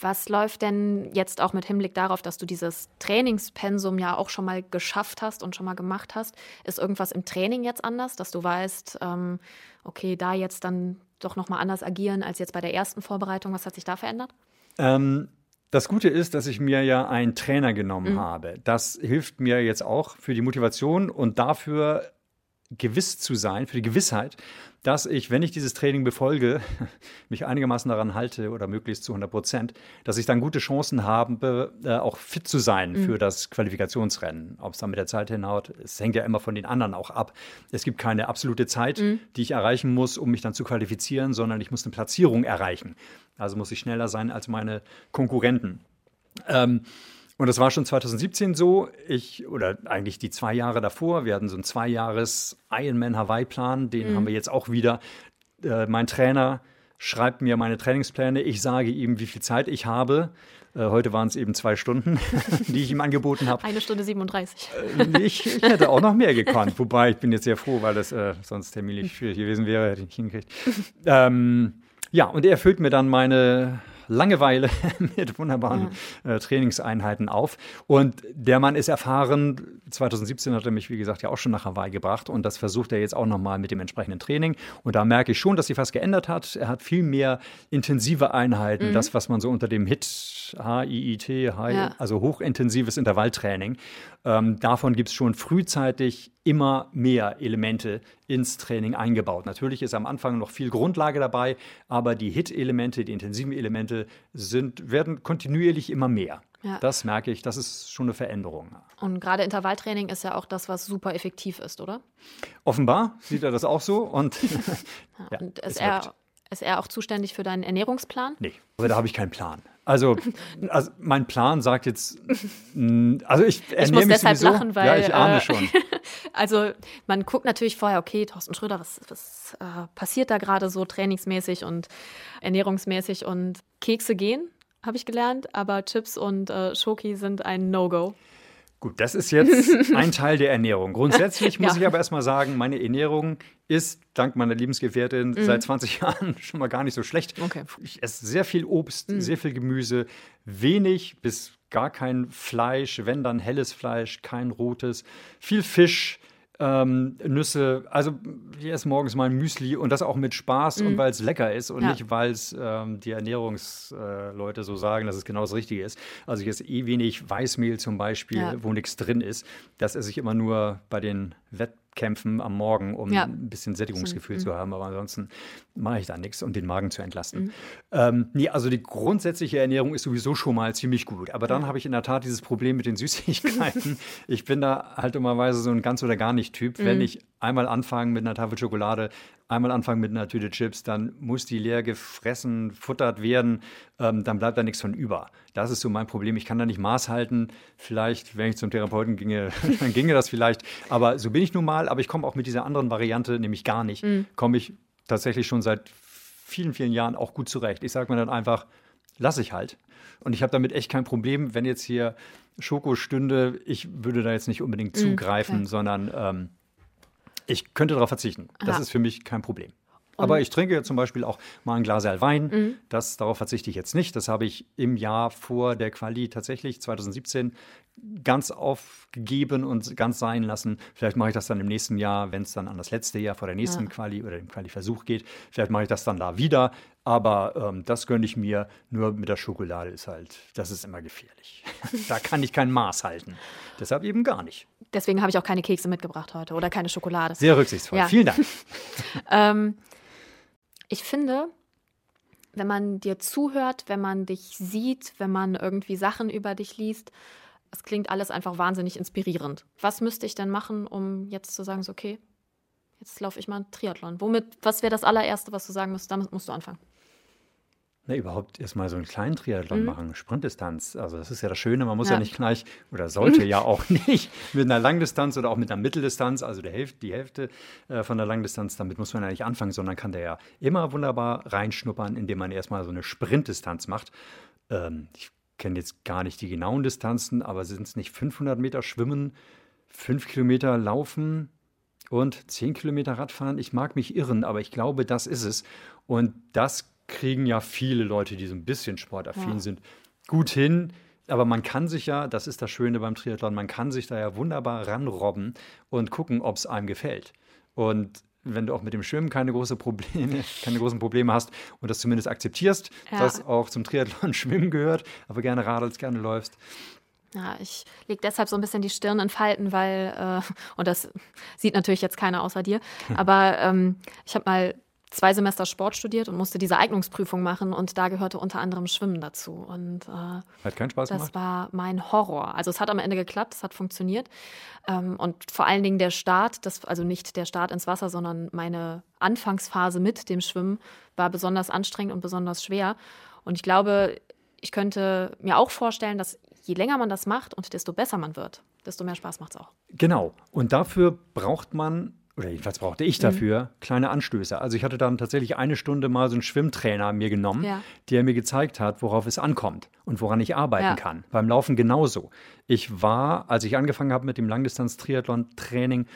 Was läuft denn jetzt auch mit Hinblick darauf, dass du dieses Trainingspensum ja auch schon mal geschafft hast und schon mal gemacht hast? Ist irgendwas im Training jetzt anders, dass du weißt, ähm, okay, da jetzt dann doch nochmal anders agieren als jetzt bei der ersten Vorbereitung? Was hat sich da verändert? Ähm, das Gute ist, dass ich mir ja einen Trainer genommen Mhm. habe. Das hilft mir jetzt auch für die Motivation und dafür gewiss zu sein, für die Gewissheit, dass ich, wenn ich dieses Training befolge, mich einigermaßen daran halte oder möglichst zu 100 Prozent, dass ich dann gute Chancen habe, äh, auch fit zu sein für das Qualifikationsrennen. Ob es dann mit der Zeit hinhaut, es hängt ja immer von den anderen auch ab. Es gibt keine absolute Zeit, die ich erreichen muss, um mich dann zu qualifizieren, sondern ich muss eine Platzierung erreichen. Also muss ich schneller sein als meine Konkurrenten. Ähm, und das war schon 2017 so. Ich, oder eigentlich die zwei Jahre davor, wir hatten so einen Zwei-Jahres Ironman Hawaii-Plan, den haben wir jetzt auch wieder. Äh, mein Trainer schreibt mir meine Trainingspläne. Ich sage ihm, wie viel Zeit ich habe. Äh, heute waren es eben zwei Stunden, die ich ihm angeboten habe. Eine Stunde 37. Ich, ich hätte auch noch mehr gekonnt, wobei ich bin jetzt sehr froh, weil das äh, sonst terminlich schwierig gewesen wäre, hätte ich nicht hingekriegt. Ähm, ja, und er füllt mir dann meine Langeweile mit wunderbaren äh, Trainingseinheiten auf. Und der Mann ist erfahren. 2017 hat er mich, wie gesagt, ja auch schon nach Hawaii gebracht. Und das versucht er jetzt auch nochmal mit dem entsprechenden Training. Und da merke ich schon, dass sich was geändert hat. Er hat viel mehr intensive Einheiten. Das, was man so unter dem HIT, H-I-I-T, High, Ja. also hochintensives Intervalltraining. Ähm, davon gibt es schon frühzeitig immer mehr Elemente ins Training eingebaut. Natürlich ist am Anfang noch viel Grundlage dabei, aber die Hit-Elemente, die intensiven Elemente sind, werden kontinuierlich immer mehr. Ja. Das merke ich, das ist schon eine Veränderung. Und gerade Intervalltraining ist ja auch das, was super effektiv ist, oder? Offenbar sieht er das auch so und ja, Und es ist er, ist er auch zuständig für deinen Ernährungsplan? Nee, aber da habe ich keinen Plan. Also, also mein Plan sagt jetzt, mh, also ich ernähre muss deshalb sowieso. lachen, weil, ja, ich ahne äh, schon. Also man guckt natürlich vorher, okay, Thorsten Schröder, was, was äh, passiert da gerade so trainingsmäßig und ernährungsmäßig und Kekse gehen, habe ich gelernt, aber Chips und äh, Schoki sind ein No-Go. Gut, das ist jetzt ein Teil der Ernährung. Grundsätzlich muss Ja. ich aber erstmal sagen, meine Ernährung ist dank meiner Lebensgefährtin seit 20 Jahren schon mal gar nicht so schlecht. Mhm. Okay. Mhm. Ich esse sehr viel Obst, sehr viel Gemüse, wenig bis gar kein Fleisch, wenn dann helles Fleisch, kein rotes, viel Fisch. Ähm, Nüsse, also ich esse morgens mal ein Müsli und das auch mit Spaß und weil es lecker ist und Mhm. Ja. nicht, weil es ähm, die Ernährungsleute so sagen, dass es genau das Richtige ist. Also ich esse eh wenig Weißmehl zum Beispiel, Ja. wo nichts drin ist. Das esse ich immer nur bei den Wettkämpfen am Morgen, um Ja. Mhm. ein bisschen Sättigungsgefühl zu haben. Aber ansonsten mache ich da nichts, um den Magen zu entlasten. Mhm. Ähm, nee, also die grundsätzliche Ernährung ist sowieso schon mal ziemlich gut. Aber dann habe ich in der Tat dieses Problem mit den Süßigkeiten. ich bin da halt dummerweise so ein ganz oder gar nicht Typ. Mhm. Wenn ich einmal anfange mit einer Tafel Schokolade, einmal anfangen mit einer Tüte Chips, dann muss die leer gefressen, futtert werden, ähm, dann bleibt da nichts von über. Das ist so mein Problem. Ich kann da nicht Maß halten. Vielleicht, wenn ich zum Therapeuten ginge, dann ginge das vielleicht. Aber so bin ich nun mal. Aber ich komme auch mit dieser anderen Variante, nämlich gar nicht, komme ich tatsächlich schon seit vielen, vielen Jahren auch gut zurecht. Ich sage mir dann einfach, lass ich halt. Und ich habe damit echt kein Problem, wenn jetzt hier Schoko stünde. Ich würde da jetzt nicht unbedingt zugreifen, okay. sondern ähm, ich könnte darauf verzichten. Das Ja. ist für mich kein Problem. Aber ich trinke zum Beispiel auch mal ein Glas Wein. Das, darauf verzichte ich jetzt nicht. Das habe ich im Jahr vor der Quali tatsächlich 2017 ganz aufgegeben und ganz sein lassen. Vielleicht mache ich das dann im nächsten Jahr, wenn es dann an das letzte Jahr vor der nächsten Quali oder dem Quali-Versuch geht. Vielleicht mache ich das dann da wieder. Aber ähm, das gönne ich mir. Nur mit der Schokolade ist halt, das ist immer gefährlich. da kann ich kein Maß halten. Deshalb eben gar nicht. Deswegen habe ich auch keine Kekse mitgebracht heute oder keine Schokolade. Sehr rücksichtsvoll. Ja. Vielen Dank. Ähm, ich finde, wenn man dir zuhört, wenn man dich sieht, wenn man irgendwie Sachen über dich liest, es klingt alles einfach wahnsinnig inspirierend. Was müsste ich denn machen, um jetzt zu sagen, so, okay, jetzt laufe ich mal einen Triathlon? Womit, was wäre das allererste, was du sagen müsstest? Damit musst du anfangen. Na, überhaupt erstmal so einen kleinen Triathlon mhm. machen, Sprintdistanz. Also das ist ja das Schöne, man muss ja, ja nicht gleich oder sollte ja auch nicht mit einer Langdistanz oder auch mit einer Mitteldistanz, also der Hälfte, die Hälfte äh, von der Langdistanz, damit muss man ja nicht anfangen, sondern kann der ja immer wunderbar reinschnuppern, indem man erstmal so eine Sprintdistanz macht. Ähm, ich kenne jetzt gar nicht die genauen Distanzen, aber sind es nicht 500 Meter Schwimmen, 5 Kilometer Laufen und 10 Kilometer Radfahren? Ich mag mich irren, aber ich glaube, das ist es. Und das kriegen ja viele Leute, die so ein bisschen sportaffin ja. sind, gut hin. Aber man kann sich ja, das ist das Schöne beim Triathlon, man kann sich da ja wunderbar ranrobben und gucken, ob es einem gefällt. Und wenn du auch mit dem Schwimmen keine, große Probleme, keine großen Probleme hast und das zumindest akzeptierst, ja. dass auch zum Triathlon Schwimmen gehört, aber gerne radelst, gerne läufst. Ja, ich lege deshalb so ein bisschen die Stirn in Falten, weil, äh, und das sieht natürlich jetzt keiner außer dir, aber ähm, ich habe mal zwei Semester Sport studiert und musste diese Eignungsprüfung machen und da gehörte unter anderem Schwimmen dazu. Und äh, hat keinen Spaß das gemacht. Das war mein Horror. Also es hat am Ende geklappt, es hat funktioniert ähm, und vor allen Dingen der Start, das, also nicht der Start ins Wasser, sondern meine Anfangsphase mit dem Schwimmen war besonders anstrengend und besonders schwer. Und ich glaube, ich könnte mir auch vorstellen, dass je länger man das macht und desto besser man wird, desto mehr Spaß macht es auch. Genau. Und dafür braucht man oder jedenfalls brauchte ich dafür, mhm. kleine Anstöße. Also ich hatte dann tatsächlich eine Stunde mal so einen Schwimmtrainer mir genommen, ja. der mir gezeigt hat, worauf es ankommt und woran ich arbeiten ja. kann. Beim Laufen genauso. Ich war, als ich angefangen habe mit dem Langdistanz-Triathlon-Training,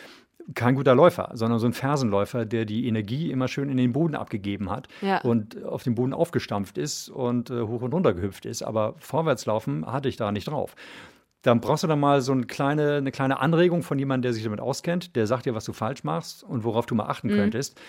kein guter Läufer, sondern so ein Fersenläufer, der die Energie immer schön in den Boden abgegeben hat ja. und auf dem Boden aufgestampft ist und äh, hoch und runter gehüpft ist. Aber Vorwärtslaufen hatte ich da nicht drauf dann brauchst du dann mal so eine kleine, eine kleine Anregung von jemandem, der sich damit auskennt, der sagt dir, was du falsch machst und worauf du mal achten mhm. könntest.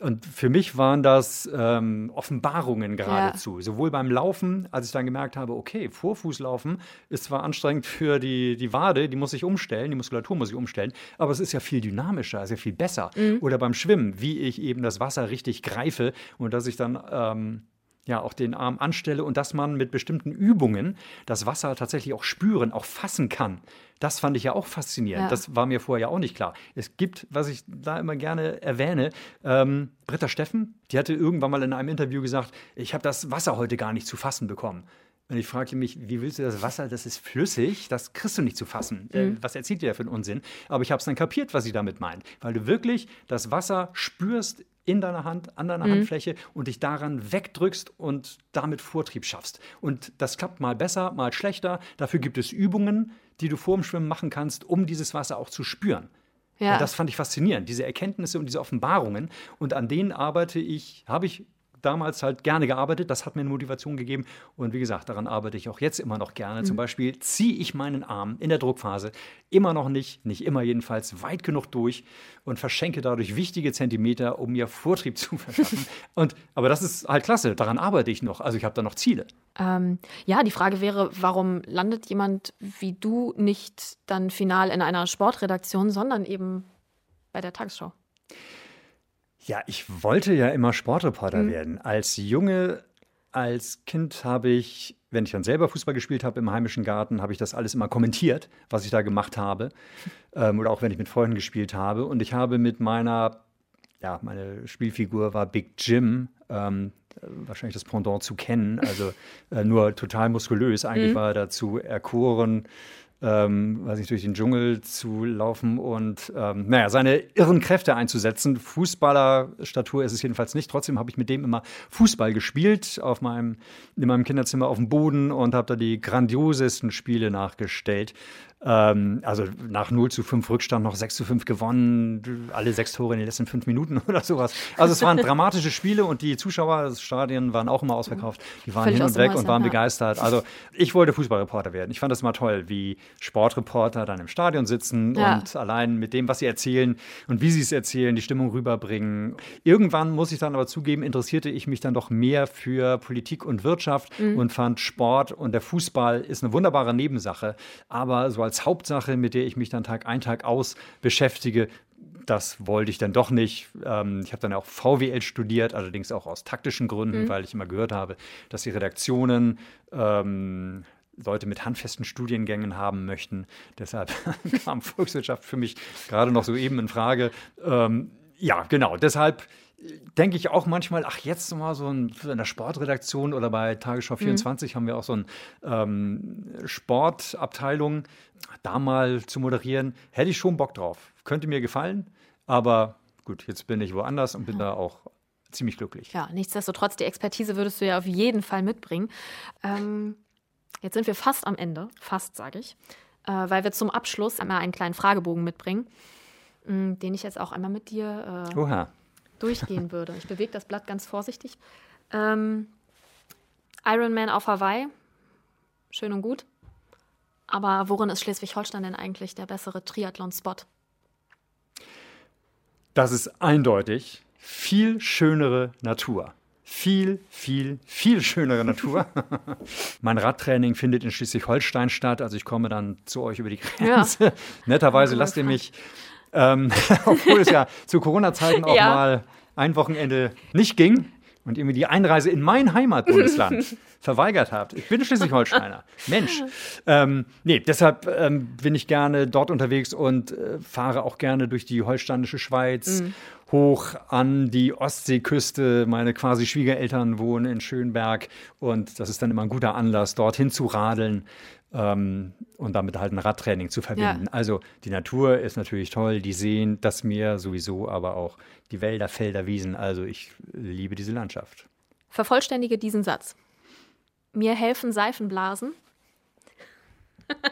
Und für mich waren das ähm, Offenbarungen geradezu. Ja. Sowohl beim Laufen, als ich dann gemerkt habe, okay, Vorfußlaufen ist zwar anstrengend für die, die Wade, die muss sich umstellen, die Muskulatur muss sich umstellen, aber es ist ja viel dynamischer, ist ja viel besser. Mhm. Oder beim Schwimmen, wie ich eben das Wasser richtig greife und dass ich dann ähm, ja auch den Arm anstelle und dass man mit bestimmten Übungen das Wasser tatsächlich auch spüren, auch fassen kann. Das fand ich ja auch faszinierend. Ja. Das war mir vorher ja auch nicht klar. Es gibt, was ich da immer gerne erwähne, ähm, Britta Steffen, die hatte irgendwann mal in einem Interview gesagt, ich habe das Wasser heute gar nicht zu fassen bekommen. Und ich fragte mich, wie willst du das Wasser, das ist flüssig, das kriegst du nicht zu fassen. Äh, mhm. was erzählt dir der für einen Unsinn? Aber ich habe es dann kapiert, was sie damit meint. Weil du wirklich das Wasser spürst in deiner Hand, an deiner mhm. Handfläche und dich daran wegdrückst und damit Vortrieb schaffst. Und das klappt mal besser, mal schlechter. Dafür gibt es Übungen, die du vor dem Schwimmen machen kannst, um dieses Wasser auch zu spüren. Ja. Und das fand ich faszinierend, diese Erkenntnisse und diese Offenbarungen. Und an denen arbeite ich, habe ich damals halt gerne gearbeitet. Das hat mir eine Motivation gegeben. Und wie gesagt, daran arbeite ich auch jetzt immer noch gerne. Mhm. Zum Beispiel ziehe ich meinen Arm in der Druckphase immer noch nicht, nicht immer jedenfalls, weit genug durch und verschenke dadurch wichtige Zentimeter, um mir Vortrieb zu verschaffen. und, aber das ist halt klasse. Daran arbeite ich noch. Also ich habe da noch Ziele. Ähm, ja, die Frage wäre, warum landet jemand wie du nicht dann final in einer Sportredaktion, sondern eben bei der Tagesschau? Ja, ich wollte ja immer Sportreporter mhm. werden. Als Junge, als Kind habe ich, wenn ich dann selber Fußball gespielt habe im heimischen Garten, habe ich das alles immer kommentiert, was ich da gemacht habe. Ähm, oder auch wenn ich mit Freunden gespielt habe. Und ich habe mit meiner, ja, meine Spielfigur war Big Jim. Ähm, wahrscheinlich das Pendant zu kennen, also äh, nur total muskulös. Eigentlich mhm. war er dazu erkoren, ähm, weiß ich, durch den Dschungel zu laufen und ähm, naja, seine irren Kräfte einzusetzen. Fußballerstatur ist es jedenfalls nicht. Trotzdem habe ich mit dem immer Fußball gespielt auf meinem, in meinem Kinderzimmer auf dem Boden und habe da die grandiosesten Spiele nachgestellt. Ähm, also nach 0 zu 5 Rückstand noch 6 zu 5 gewonnen, alle sechs Tore in den letzten fünf Minuten oder sowas. Also es waren dramatische Spiele und die Zuschauer des Stadien waren auch immer ausverkauft. Die waren Völlig hin und weg und waren ja. begeistert. Also ich wollte Fußballreporter werden. Ich fand das immer toll, wie Sportreporter dann im Stadion sitzen ja. und allein mit dem, was sie erzählen und wie sie es erzählen, die Stimmung rüberbringen. Irgendwann, muss ich dann aber zugeben, interessierte ich mich dann doch mehr für Politik und Wirtschaft mhm. und fand Sport und der Fußball ist eine wunderbare Nebensache. Aber so als Hauptsache, mit der ich mich dann Tag ein, Tag aus beschäftige. Das wollte ich dann doch nicht. Ähm, ich habe dann auch VWL studiert, allerdings auch aus taktischen Gründen, mhm. weil ich immer gehört habe, dass die Redaktionen ähm, Leute mit handfesten Studiengängen haben möchten. Deshalb kam Volkswirtschaft für mich gerade noch so eben in Frage. Ähm, ja, genau. Deshalb denke ich auch manchmal, ach, jetzt mal so ein, in der Sportredaktion oder bei Tagesschau 24 mhm. haben wir auch so eine ähm, Sportabteilung, da mal zu moderieren, hätte ich schon Bock drauf. Könnte mir gefallen, aber gut, jetzt bin ich woanders und bin ja. da auch ziemlich glücklich. Ja, nichtsdestotrotz, die Expertise würdest du ja auf jeden Fall mitbringen. Ähm, jetzt sind wir fast am Ende, fast sage ich, äh, weil wir zum Abschluss einmal einen kleinen Fragebogen mitbringen, mh, mm, den ich jetzt auch einmal mit dir äh, durchgehen würde. Ich bewege das Blatt ganz vorsichtig. Ähm, Ironman auf Hawaii, schön und gut. Aber worin ist Schleswig-Holstein denn eigentlich der bessere Triathlon-Spot? Das ist eindeutig viel schönere Natur. Viel, viel, viel schönere Natur. mein Radtraining findet in Schleswig-Holstein statt, also ich komme dann zu euch über die Grenze. Ja. Netterweise lasst ihr mich, ähm, obwohl es ja zu Corona-Zeiten auch ja. mal ein Wochenende nicht ging, und ihr mir die Einreise in mein Heimatbundesland verweigert habt. Ich bin Schleswig-Holsteiner. Mensch. Ähm, nee, deshalb ähm, bin ich gerne dort unterwegs und äh, fahre auch gerne durch die holsteinische Schweiz. Mhm hoch an die Ostseeküste. Meine quasi Schwiegereltern wohnen in Schönberg und das ist dann immer ein guter Anlass, dorthin zu radeln ähm, und damit halt ein Radtraining zu verbinden. Ja. Also die Natur ist natürlich toll, die Seen, das Meer sowieso, aber auch die Wälder, Felder, Wiesen. Also ich liebe diese Landschaft. Vervollständige diesen Satz. Mir helfen Seifenblasen.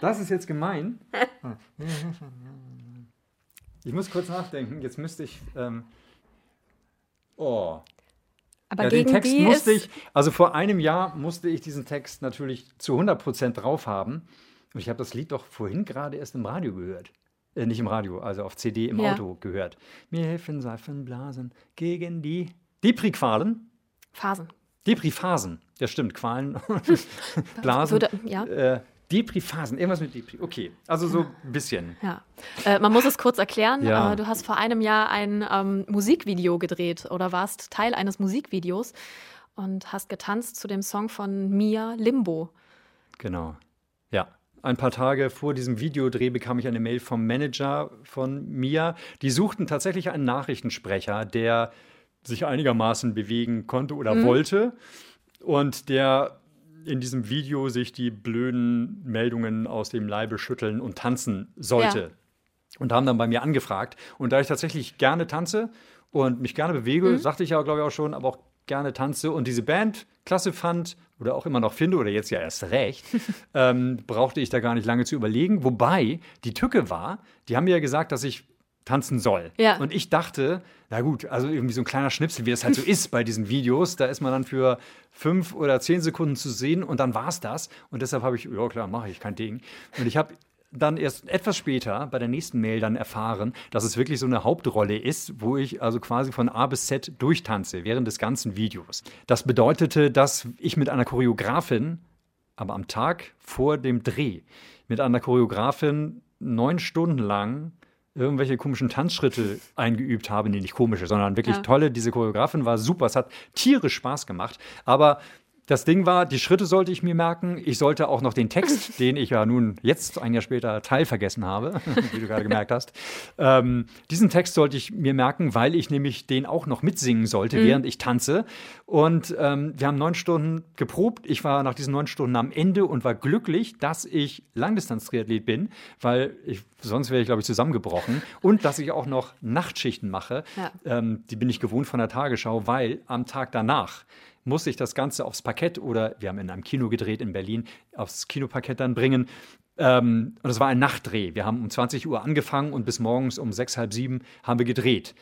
Das ist jetzt gemein. Ich muss kurz nachdenken. Jetzt müsste ich. Ähm, oh. Aber ja, den Text die musste ich, also vor einem Jahr musste ich diesen Text natürlich zu 100 Prozent drauf haben. Und ich habe das Lied doch vorhin gerade erst im Radio gehört. Äh, nicht im Radio, also auf CD im ja. Auto gehört. Mir helfen Seifenblasen gegen die Depri-Qualen. Phasen. Depri-Phasen. Ja, stimmt. Qualen, Blasen. Würde, ja. Äh, Depri-Phasen, irgendwas mit Depri. Okay, also so ein bisschen. Ja. Äh, man muss es kurz erklären. Ja. Äh, du hast vor einem Jahr ein ähm, Musikvideo gedreht oder warst Teil eines Musikvideos und hast getanzt zu dem Song von Mia Limbo. Genau. Ja. Ein paar Tage vor diesem Videodreh bekam ich eine Mail vom Manager von Mia. Die suchten tatsächlich einen Nachrichtensprecher, der sich einigermaßen bewegen konnte oder mhm. wollte und der in diesem Video sich die blöden Meldungen aus dem Leibe schütteln und tanzen sollte. Ja. Und haben dann bei mir angefragt. Und da ich tatsächlich gerne tanze und mich gerne bewege, mhm. sagte ich ja, glaube ich, auch schon, aber auch gerne tanze und diese Band klasse fand oder auch immer noch finde oder jetzt ja erst recht, ähm, brauchte ich da gar nicht lange zu überlegen. Wobei die Tücke war, die haben mir ja gesagt, dass ich tanzen soll. Ja. Und ich dachte, na gut, also irgendwie so ein kleiner Schnipsel, wie das halt so ist bei diesen Videos, da ist man dann für fünf oder zehn Sekunden zu sehen und dann war es das. Und deshalb habe ich, ja klar, mache ich, kein Ding. Und ich habe dann erst etwas später bei der nächsten Mail dann erfahren, dass es wirklich so eine Hauptrolle ist, wo ich also quasi von A bis Z durchtanze während des ganzen Videos. Das bedeutete, dass ich mit einer Choreografin, aber am Tag vor dem Dreh, mit einer Choreografin neun Stunden lang irgendwelche komischen Tanzschritte eingeübt habe. Nee, nicht komische, sondern wirklich ja. tolle. Diese Choreografin war super. Es hat tierisch Spaß gemacht. Aber das Ding war, die Schritte sollte ich mir merken. Ich sollte auch noch den Text, den ich ja nun jetzt ein Jahr später teilvergessen habe, wie du gerade gemerkt hast, ähm, diesen Text sollte ich mir merken, weil ich nämlich den auch noch mitsingen sollte, mhm. während ich tanze. Und ähm, wir haben neun Stunden geprobt. Ich war nach diesen neun Stunden am Ende und war glücklich, dass ich Langdistanz-Triathlet bin, weil ich, sonst wäre ich, glaube ich, zusammengebrochen. Und dass ich auch noch Nachtschichten mache. Ja. Ähm, die bin ich gewohnt von der Tagesschau, weil am Tag danach muss ich das Ganze aufs Parkett oder wir haben in einem Kino gedreht in Berlin, aufs Kinoparkett dann bringen. Ähm, und es war ein Nachtdreh. Wir haben um 20 Uhr angefangen und bis morgens um sechs, halb sieben haben wir gedreht.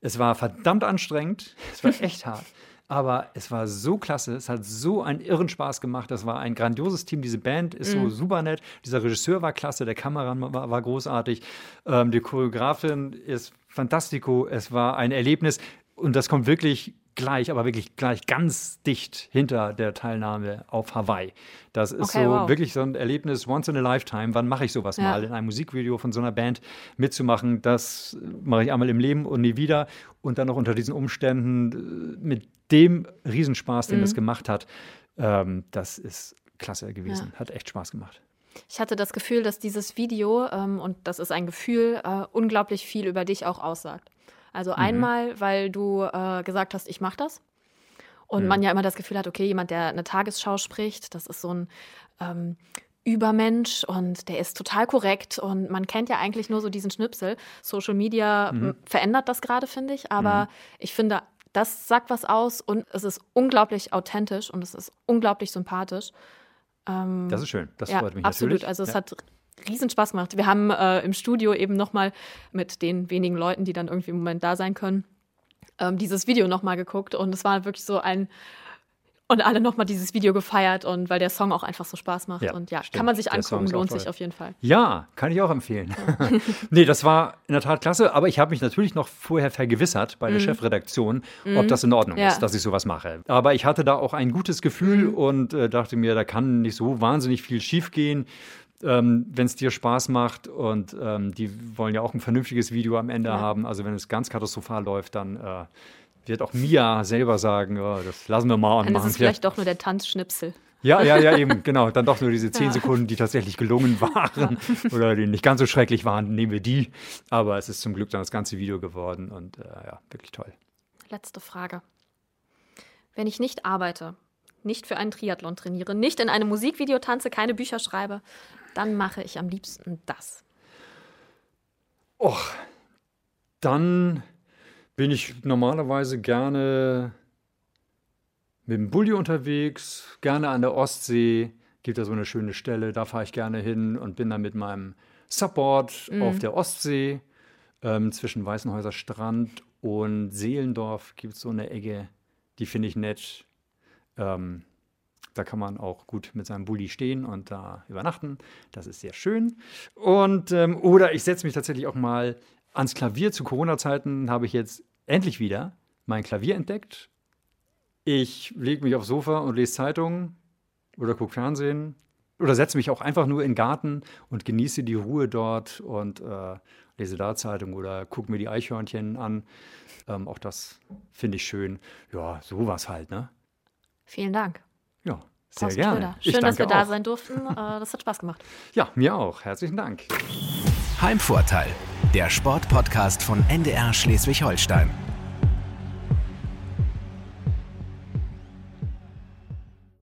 Es war verdammt anstrengend, es war echt hart. Aber es war so klasse, es hat so einen irren Spaß gemacht. Das war ein grandioses Team. Diese Band ist so mhm. super nett. Dieser Regisseur war klasse, der Kameramann war, war großartig. Ähm, die Choreografin ist fantastico. Es war ein Erlebnis. Und das kommt wirklich gleich, aber wirklich gleich ganz dicht hinter der Teilnahme auf Hawaii. Das ist okay, so wow. wirklich so ein Erlebnis once in a lifetime. Wann mache ich sowas ja. mal, in einem Musikvideo von so einer Band mitzumachen? Das mache ich einmal im Leben und nie wieder. Und dann noch unter diesen Umständen äh, mit dem Riesenspaß, den mhm. das gemacht hat. Ähm, das ist klasse gewesen. Ja. Hat echt Spaß gemacht. Ich hatte das Gefühl, dass dieses Video, ähm, und das ist ein Gefühl, äh, unglaublich viel über dich auch aussagt. Also einmal, weil du äh, gesagt hast, ich mache das. Und man ja immer das Gefühl hat, okay, jemand, der eine Tagesschau spricht, das ist so ein ähm, Übermensch und der ist total korrekt und man kennt ja eigentlich nur so diesen Schnipsel. Social Media m, verändert das gerade, finde ich, aber ich finde, das sagt was aus und es ist unglaublich authentisch und es ist unglaublich sympathisch. Das ist schön. Das ja, freut mich absolut. natürlich. Also es ja. hat riesen Spaß gemacht. Wir haben äh, im Studio eben nochmal mit den wenigen Leuten, die dann irgendwie im Moment da sein können, ähm, dieses Video nochmal geguckt und es war wirklich so ein und alle nochmal dieses Video gefeiert und weil der Song auch einfach so Spaß macht Ja, und ja, stimmt. kann man sich angucken, lohnt sich auf jeden Fall. Ja, kann ich auch empfehlen. nee, das war in der Tat klasse, aber ich habe mich natürlich noch vorher vergewissert bei der Chefredaktion, ob das in Ordnung Mhm. Ja. ist, dass ich sowas mache. Aber ich hatte da auch ein gutes Gefühl Mhm. und äh, dachte mir, da kann nicht so wahnsinnig viel schiefgehen. Ähm, wenn es dir Spaß macht und ähm, die wollen ja auch ein vernünftiges Video am Ende Ja. haben. Also wenn es ganz katastrophal läuft, dann äh, wird auch Mia selber sagen, ja, das lassen wir mal und Dann ist machen es vielleicht doch nur der Tanzschnipsel. ja, ja, ja, eben, genau. Dann doch nur diese zehn Sekunden, die tatsächlich gelungen waren oder die nicht ganz so schrecklich waren, nehmen wir die. Aber es ist zum Glück dann das ganze Video geworden und äh, ja, wirklich toll. Letzte Frage. Wenn ich nicht arbeite, nicht für einen Triathlon trainiere, nicht in einem Musikvideo tanze, keine Bücher schreibe, dann mache ich am liebsten das. Och, dann bin ich normalerweise gerne mit dem Bulli unterwegs, gerne an der Ostsee. Gibt da so eine schöne Stelle, da fahre ich gerne hin und bin dann mit meinem Subboard auf der Ostsee ähm, zwischen Weißenhäuser Strand und Seelendorf gibt es so eine Ecke, die finde ich nett. Ähm, da kann man auch gut mit seinem Bulli stehen und da übernachten. Das ist sehr schön. Und ähm, oder ich setze mich tatsächlich auch mal ans Klavier. Zu Corona-Zeiten habe ich jetzt endlich wieder mein Klavier entdeckt. Ich lege mich aufs Sofa und lese Zeitungen oder gucke Fernsehen oder setze mich auch einfach nur in den Garten und genieße die Ruhe dort und äh, lese da Zeitung oder gucke mir die Eichhörnchen an. Ähm, auch das finde ich schön. Ja, sowas halt, ne? Vielen Dank. Ja, sehr Thorsten gerne. Schröder. Ich Schön, dass wir danke da auch. sein durften. Äh, Das hat Spaß gemacht. Ja, mir auch. Herzlichen Dank. Heimvorteil, der Sportpodcast von NDR Schleswig-Holstein.